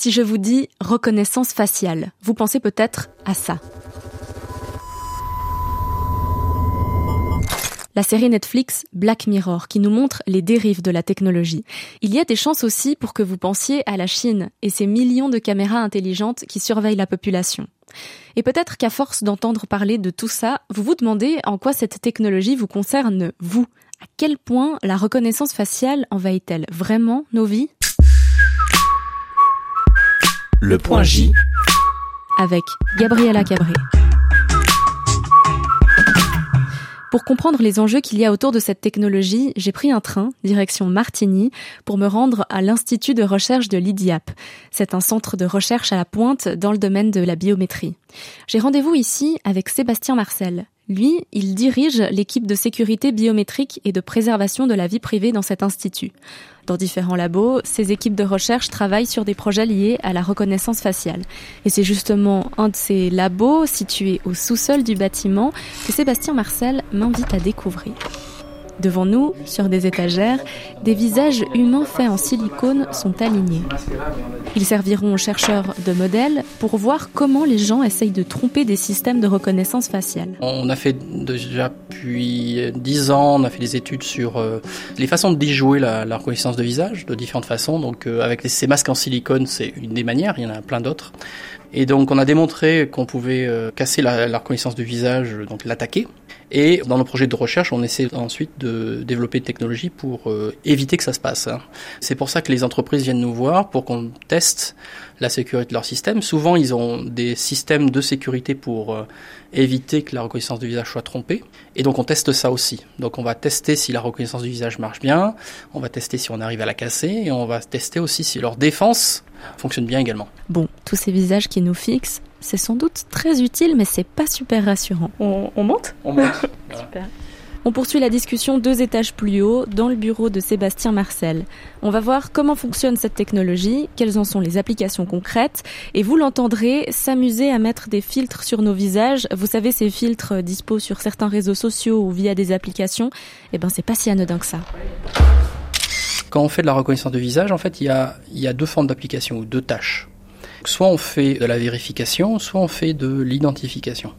Si je vous dis reconnaissance faciale, vous pensez peut-être à ça. la série Netflix Black Mirror qui nous montre les dérives de la technologie. Il y a des chances aussi pour que vous pensiez à la Chine et ses millions de caméras intelligentes qui surveillent la population. Et peut-être qu'à force d'entendre parler de tout ça, vous vous demandez en quoi cette technologie vous concerne, vous. À quel point la reconnaissance faciale envahit-elle vraiment nos vies? Le point J. Avec Gabriela Cabré. Pour comprendre les enjeux qu'il y a autour de cette technologie, j'ai pris un train, direction Martigny, pour me rendre à l'Institut de recherche de l'IDIAP. C'est un centre de recherche à la pointe dans le domaine de la biométrie. J'ai rendez-vous ici avec Sébastien Marcel. Lui, il dirige l'équipe de sécurité biométrique et de préservation de la vie privée dans cet institut. Dans différents labos, ces équipes de recherche travaillent sur des projets liés à la reconnaissance faciale. Et c'est justement un de ces labos situés au sous-sol du bâtiment que Sébastien Marcel m'invite à découvrir. Devant nous, sur des étagères, des visages humains faits en silicone sont alignés. Ils serviront aux chercheurs de modèles pour voir comment les gens essayent de tromper des systèmes de reconnaissance faciale. On a fait déjà depuis dix ans, on a fait des études sur euh, les façons de déjouer la, reconnaissance de visage de différentes façons. Donc euh, avec ces masques en silicone, c'est une des manières, il y en a plein d'autres. Et donc on a démontré qu'on pouvait euh, casser la, reconnaissance du visage, donc l'attaquer. Et dans nos projets de recherche, on essaie ensuite de développer une technologie pour euh, éviter que ça se passe. Hein. C'est pour ça que les entreprises viennent nous voir pour qu'on teste la sécurité de leur système. Souvent, ils ont des systèmes de sécurité pour euh, éviter que la reconnaissance du visage soit trompée. Et donc, on teste ça aussi. Donc, on va tester si la reconnaissance du visage marche bien, on va tester si on arrive à la casser, et on va tester aussi si leur défense fonctionne bien également. Bon, tous ces visages qui nous fixent, c'est sans doute très utile, mais c'est pas super rassurant. On, monte? On monte. super. On poursuit la discussion deux étages plus haut, dans le bureau de Sébastien Marcel. On va voir comment fonctionne cette technologie, quelles en sont les applications concrètes, et vous l'entendrez s'amuser à mettre des filtres sur nos visages. Vous savez, ces filtres dispo sur certains réseaux sociaux ou via des applications, eh ben c'est pas si anodin que ça. Quand on fait de la reconnaissance de visage, en fait, il y a, il y a deux formes d'application ou deux tâches. Soit on fait de la vérification, soit on fait de l'identification.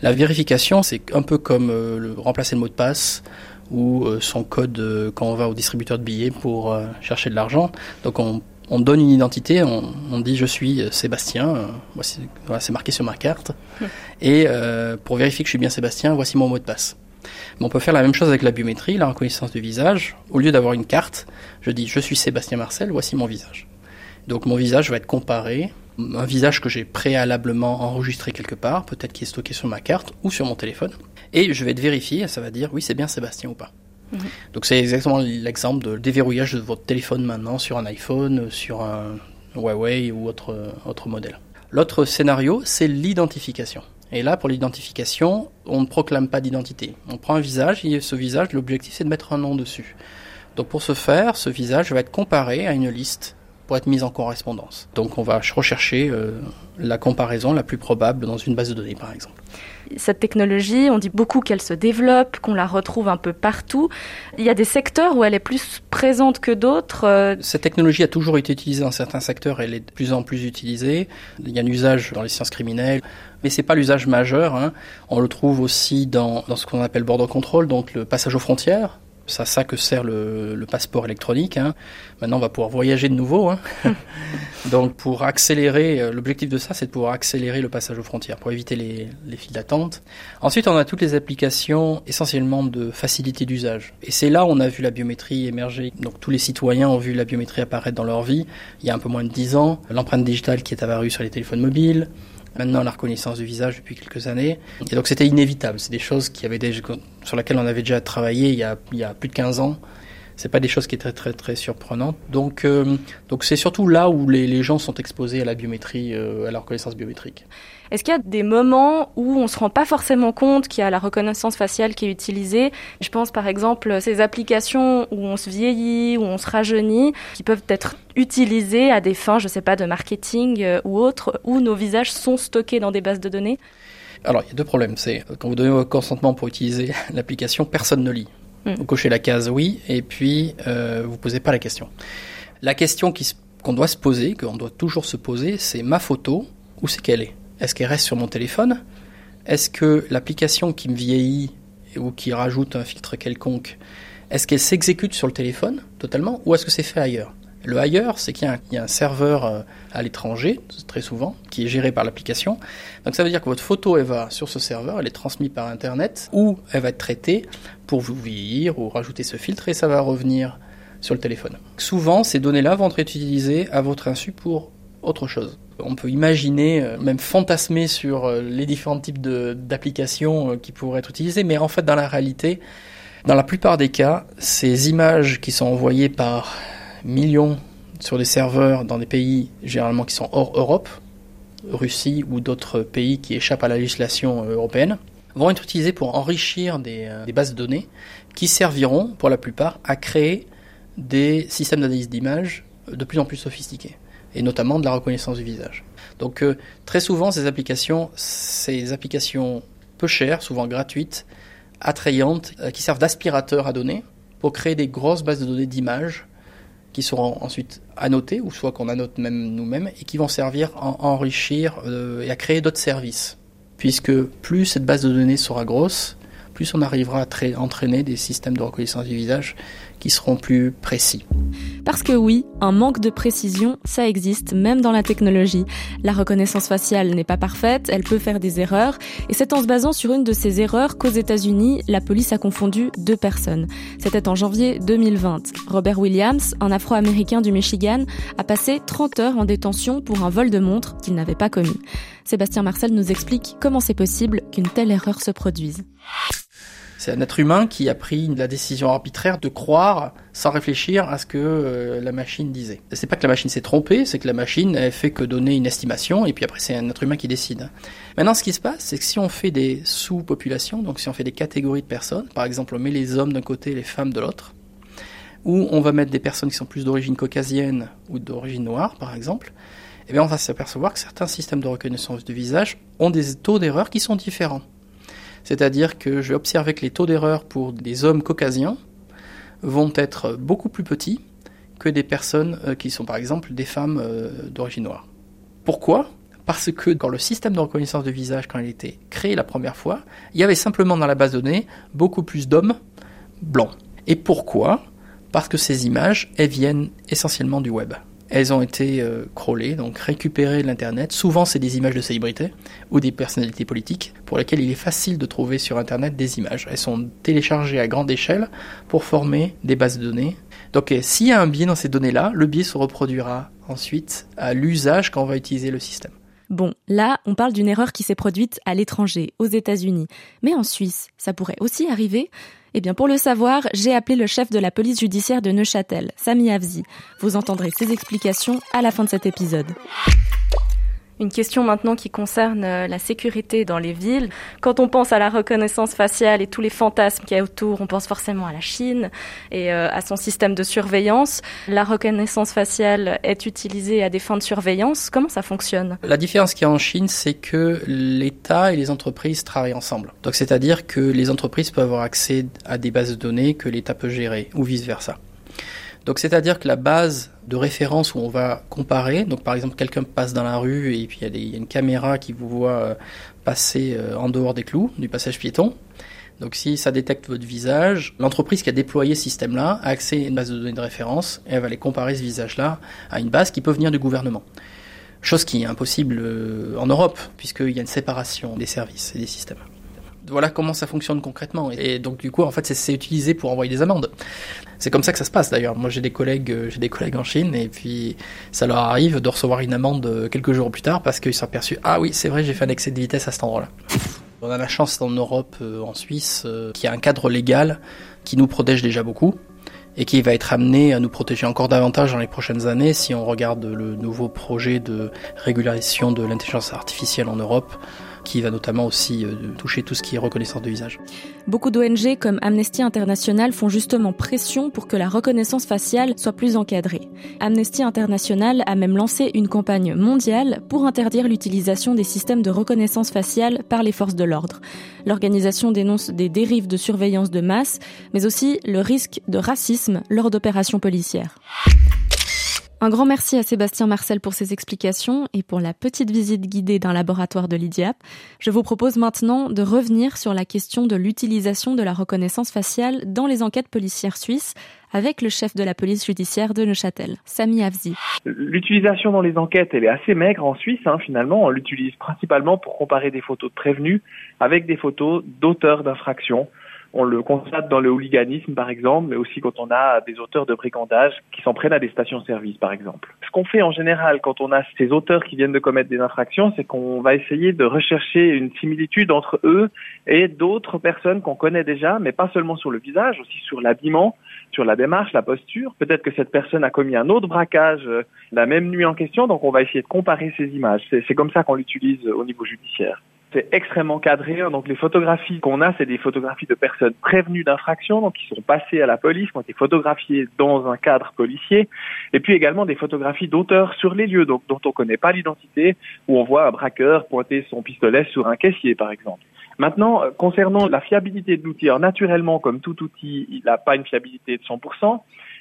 La vérification, c'est un peu comme euh, le, remplacer le mot de passe ou euh, son code euh, quand on va au distributeur de billets pour chercher de l'argent. Donc on, donne une identité, on, dit je suis Sébastien, voici, voilà, c'est marqué sur ma carte. Et pour vérifier que je suis bien Sébastien, voici mon mot de passe. On peut faire la même chose avec la biométrie, la reconnaissance du visage. Au lieu d'avoir une carte, je dis je suis Sébastien Marcel, voici mon visage. Donc mon visage va être comparé un visage que j'ai préalablement enregistré quelque part, peut-être qui est stocké sur ma carte ou sur mon téléphone, et je vais te vérifier, ça va dire oui c'est bien Sébastien ou pas. Mhm. Donc c'est exactement l'exemple de déverrouillage de votre téléphone maintenant sur un iPhone, sur un Huawei ou autre, autre modèle. L'autre scénario, c'est l'identification. Et là, pour l'identification, on ne proclame pas d'identité. On prend un visage et ce visage, l'objectif c'est de mettre un nom dessus. Donc pour ce faire, ce visage va être comparé à une liste pour être mise en correspondance. Donc on va rechercher euh, la comparaison la plus probable dans une base de données par exemple. Cette technologie, on dit beaucoup qu'elle se développe, qu'on la retrouve un peu partout. Il y a des secteurs où elle est plus présente que d'autres. Euh, Cette technologie a toujours été utilisée dans certains secteurs, elle est de plus en plus utilisée. Il y a un usage dans les sciences criminelles, mais c'est pas l'usage majeur. Hein. On le trouve aussi dans, dans ce qu'on appelle border control, donc le passage aux frontières. C'est à ça que sert le, passeport électronique. Hein. Maintenant, on va pouvoir voyager de nouveau. Hein. Donc, pour accélérer, euh, l'objectif de ça, c'est de pouvoir accélérer le passage aux frontières, pour éviter les, les files d'attente. Ensuite, on a toutes les applications essentiellement de facilité d'usage. Et c'est là où on a vu la biométrie émerger. Donc, tous les citoyens ont vu la biométrie apparaître dans leur vie il y a un peu moins de 10 ans. L'empreinte digitale qui est apparue sur les téléphones mobiles, maintenant la reconnaissance du visage depuis quelques années. Et donc c'était inévitable. C'est des choses qui avaient déjà, sur lesquelles on avait déjà travaillé il y a, il y a plus de 15 ans. C'est pas des choses qui étaient très très très surprenantes. Donc euh, donc c'est surtout là où les, les, gens sont exposés à la biométrie, euh, à la reconnaissance biométrique. Est-ce qu'il y a des moments où on se rend pas forcément compte qu'il y a la reconnaissance faciale qui est utilisée? Je pense par exemple ces applications où on se vieillit, où on se rajeunit, qui peuvent être utilisées à des fins, je sais pas, de marketing euh, ou autres, où nos visages sont stockés dans des bases de données? Alors il y a deux problèmes. C'est quand vous donnez votre consentement pour utiliser l'application, personne ne lit. Vous cochez la case oui, et puis euh, vous posez pas la question. La question qu'on doit se poser, qu'on doit toujours se poser, c'est ma photo, où c'est qu'elle est? Est-ce qu'elle reste sur mon téléphone? Est-ce que l'application qui me vieillit ou qui rajoute un filtre quelconque, est-ce qu'elle s'exécute sur le téléphone totalement? Ou est-ce que c'est fait ailleurs? Le ailleurs, c'est qu'il y, a un serveur euh, à l'étranger, très souvent, qui est géré par l'application. Donc ça veut dire que votre photo, elle va sur ce serveur, elle est transmise par Internet, ou elle va être traitée pour vous vieillir ou rajouter ce filtre, et ça va revenir sur le téléphone. Souvent, ces données-là vont être utilisées à votre insu pour autre chose. On peut imaginer, euh, même fantasmer sur euh, les différents types d'applications qui pourraient être utilisées, mais en fait, dans la réalité, dans la plupart des cas, ces images qui sont envoyées par millions sur des serveurs dans des pays généralement qui sont hors Europe, Russie ou d'autres pays qui échappent à la législation euh, européenne, vont être utilisés pour enrichir euh, des, bases de données qui serviront pour la plupart à créer des systèmes d'analyse d'images de plus en plus sophistiqués et notamment de la reconnaissance du visage. Donc euh, très souvent ces applications, ces applications peu chères, souvent gratuites, attrayantes, qui servent d'aspirateur à données pour créer des grosses bases de données d'images qui seront ensuite annotés, ou soit qu'on annote même nous-mêmes, et qui vont servir à enrichir euh, et à créer d'autres services. Puisque plus cette base de données sera grosse, plus on arrivera à entraîner des systèmes de reconnaissance du visage qui seront plus précis. Parce que oui, un manque de précision, ça existe même dans la technologie. La reconnaissance faciale n'est pas parfaite, elle peut faire des erreurs, et c'est en se basant sur une de ces erreurs qu'aux États-Unis, la police a confondu deux personnes. C'était en janvier 2020. Robert Williams, un Afro-Américain du Michigan, a passé 30 heures en détention pour un vol de montre qu'il n'avait pas commis. Sébastien Marcel nous explique comment c'est possible qu'une telle erreur se produise. C'est un être humain qui a pris la décision arbitraire de croire sans réfléchir à ce que euh, la machine disait. C'est pas que la machine s'est trompée, c'est que la machine n'a fait que donner une estimation et puis après c'est un être humain qui décide. Maintenant ce qui se passe, c'est que si on fait des sous-populations, donc si on fait des catégories de personnes, par exemple on met les hommes d'un côté et les femmes de l'autre, ou on va mettre des personnes qui sont plus d'origine caucasienne ou d'origine noire par exemple, eh on va s'apercevoir que certains systèmes de reconnaissance du visage ont des taux d'erreur qui sont différents. C'est-à-dire que je vais que les taux d'erreur pour des hommes caucasiens vont être beaucoup plus petits que des personnes euh, qui sont par exemple des femmes euh, d'origine noire. Pourquoi? Parce que dans le système de reconnaissance de visage, quand il été créé la première fois, il y avait simplement dans la base de données beaucoup plus d'hommes blancs. Et pourquoi? Parce que ces images, elles viennent essentiellement du web. Elles ont été euh, crawlées, donc récupérées de l'Internet. Souvent, c'est des images de célébrités ou des personnalités politiques pour lesquelles il est facile de trouver sur Internet des images. Elles sont téléchargées à grande échelle pour former des bases de données. Donc, euh, s'il y a un biais dans ces données-là, le biais se reproduira ensuite à l'usage quand on va utiliser le système. Bon, là, on parle d'une erreur qui s'est produite à l'étranger, aux États-Unis. Mais en Suisse, ça pourrait aussi arriver eh bien, pour le savoir, j'ai appelé le chef de la police judiciaire de Neuchâtel, Sami Avzi. Vous entendrez ses explications à la fin de cet épisode. Une question maintenant qui concerne euh, la sécurité dans les villes. Quand on pense à la reconnaissance faciale et tous les fantasmes qu'il y a autour, on pense forcément à la Chine et euh, à son système de surveillance. La reconnaissance faciale est utilisée à des fins de surveillance. Comment ça fonctionne? La différence qu'il y a en Chine, c'est que l'État et les entreprises travaillent ensemble. Donc c'est-à-dire que les entreprises peuvent avoir accès à des bases de données que l'État peut gérer ou vice-versa. Donc c'est-à-dire que la base de référence où on va comparer, donc par exemple quelqu'un passe dans la rue et puis il y, a une caméra qui vous voit euh, passer euh, en dehors des clous du passage piéton. Donc si ça détecte votre visage, l'entreprise qui a déployé ce système-là a accès à une base de données de référence et elle va aller comparer ce visage-là à une base qui peut venir du gouvernement. Chose qui est impossible euh, en Europe puisqu'il y a une séparation des services et des systèmes voilà comment ça fonctionne concrètement. Et donc du coup, en fait, c'est utilisé pour envoyer des amendes. C'est comme ça que ça se passe d'ailleurs. Moi, j'ai des collègues, euh, j'ai des collègues en Chine, et puis ça leur arrive de recevoir une amende euh, quelques jours plus tard parce qu'ils sont aperçus ah oui, c'est vrai, j'ai fait un excès de vitesse à cet endroit-là. On a la chance en Europe, euh, en Suisse, qu'il y a un cadre légal qui nous protège déjà beaucoup et qui va être amené à nous protéger encore davantage dans les prochaines années si on regarde le nouveau projet de régularisation de l'intelligence artificielle en Europe qui va notamment aussi euh, toucher tout ce qui est reconnaissance de visage. Beaucoup d'ONG comme Amnesty International font justement pression pour que la reconnaissance faciale soit plus encadrée. Amnesty International a même lancé une campagne mondiale pour interdire l'utilisation des systèmes de reconnaissance faciale par les forces de l'ordre. L'organisation dénonce des dérives de surveillance de masse, mais aussi le risque de racisme lors d'opérations policières. Un grand merci à Sébastien Marcel pour ses explications et pour la petite visite guidée d'un laboratoire de l'IDIAP. Je vous propose maintenant de revenir sur la question de l'utilisation de la reconnaissance faciale dans les enquêtes policières suisses avec le chef de la police judiciaire de Neuchâtel, Sami Avzi. L'utilisation dans les enquêtes, elle est assez maigre en Suisse, hein, finalement. On l'utilise principalement pour comparer des photos de prévenus avec des photos d'auteurs d'infractions. On le constate dans le hooliganisme, par exemple, mais aussi quand on a des auteurs de brigandage qui s'en prennent à des stations-service, par exemple. Ce qu'on fait en général quand on a ces auteurs qui viennent de commettre des infractions, c'est qu'on va essayer de rechercher une similitude entre eux et d'autres personnes qu'on connaît déjà, mais pas seulement sur le visage, aussi sur l'habillement, sur la démarche, la posture. Peut-être que cette personne a commis un autre braquage euh, la même nuit en question, donc on va essayer de comparer ces images. C'est comme ça qu'on l'utilise au niveau judiciaire c'est extrêmement cadré. Hein. Donc les photographies qu'on a, c'est des photographies de personnes prévenues d'infraction, donc qui sont passées à la police, qui ont été photographiées dans un cadre policier, et puis également des photographies d'auteurs sur les lieux, donc dont on ne connaît pas l'identité, où on voit un braqueur pointer son pistolet sur un caissier, par exemple. Maintenant, euh, concernant la fiabilité de l'outil, naturellement, comme tout outil, il n'a pas une fiabilité de 100%,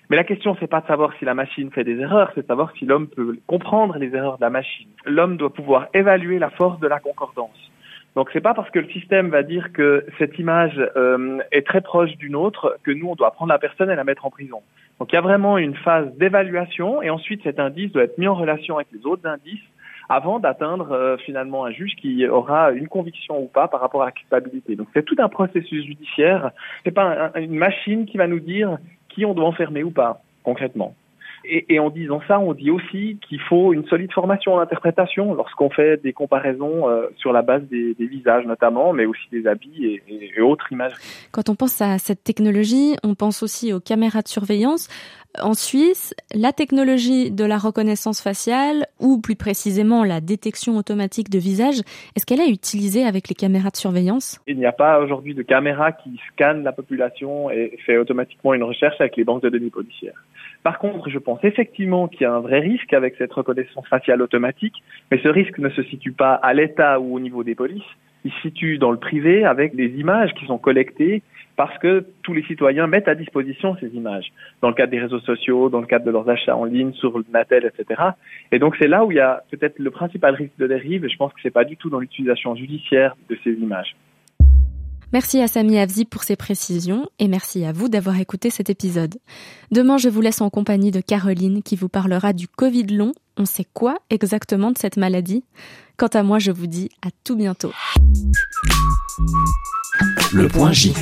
mais la question, c'est pas de savoir si la machine fait des erreurs, c'est de savoir si l'homme peut comprendre les erreurs de la machine. L'homme doit pouvoir évaluer la force de la concordance. Donc c'est pas parce que le système va dire que cette image euh, est très proche d'une autre que nous on doit prendre la personne et la mettre en prison. Donc il y a vraiment une phase d'évaluation et ensuite cet indice doit être mis en relation avec les autres indices avant d'atteindre euh, finalement un juge qui aura une conviction ou pas par rapport à la culpabilité. Donc c'est tout un processus judiciaire. C'est pas une machine qui va nous dire qui on doit enfermer ou pas concrètement. Et, en disant ça, on dit aussi qu'il faut une solide formation en interprétation lorsqu'on fait des comparaisons euh, sur la base des, visages notamment, mais aussi des habits et, et autres images. Quand on pense à cette technologie, on pense aussi aux caméras de surveillance. En Suisse, la technologie de la reconnaissance faciale, ou plus précisément la détection automatique de visage, est-ce qu'elle est utilisée avec les caméras de surveillance? Il n'y a pas aujourd'hui de caméra qui scanne la population et fait automatiquement une recherche avec les banques de données policières. Par contre, je pense effectivement qu'il y a un vrai risque avec cette reconnaissance faciale automatique, mais ce risque ne se situe pas à l'État ou au niveau des polices, il se situe dans le privé avec des images qui sont collectées parce que tous les citoyens mettent à disposition ces images dans le cadre des réseaux sociaux, dans le cadre de leurs achats en ligne, sur le Natel, etc. Et donc c'est là où il y a peut-être le principal risque de dérive et je pense que c'est pas du tout dans l'utilisation judiciaire de ces images. Merci à Sami Avzi pour ses précisions et merci à vous d'avoir écouté cet épisode. Demain, je vous laisse en compagnie de Caroline qui vous parlera du Covid long. On sait quoi exactement de cette maladie? Quant à moi, je vous dis à tout bientôt. Le point J.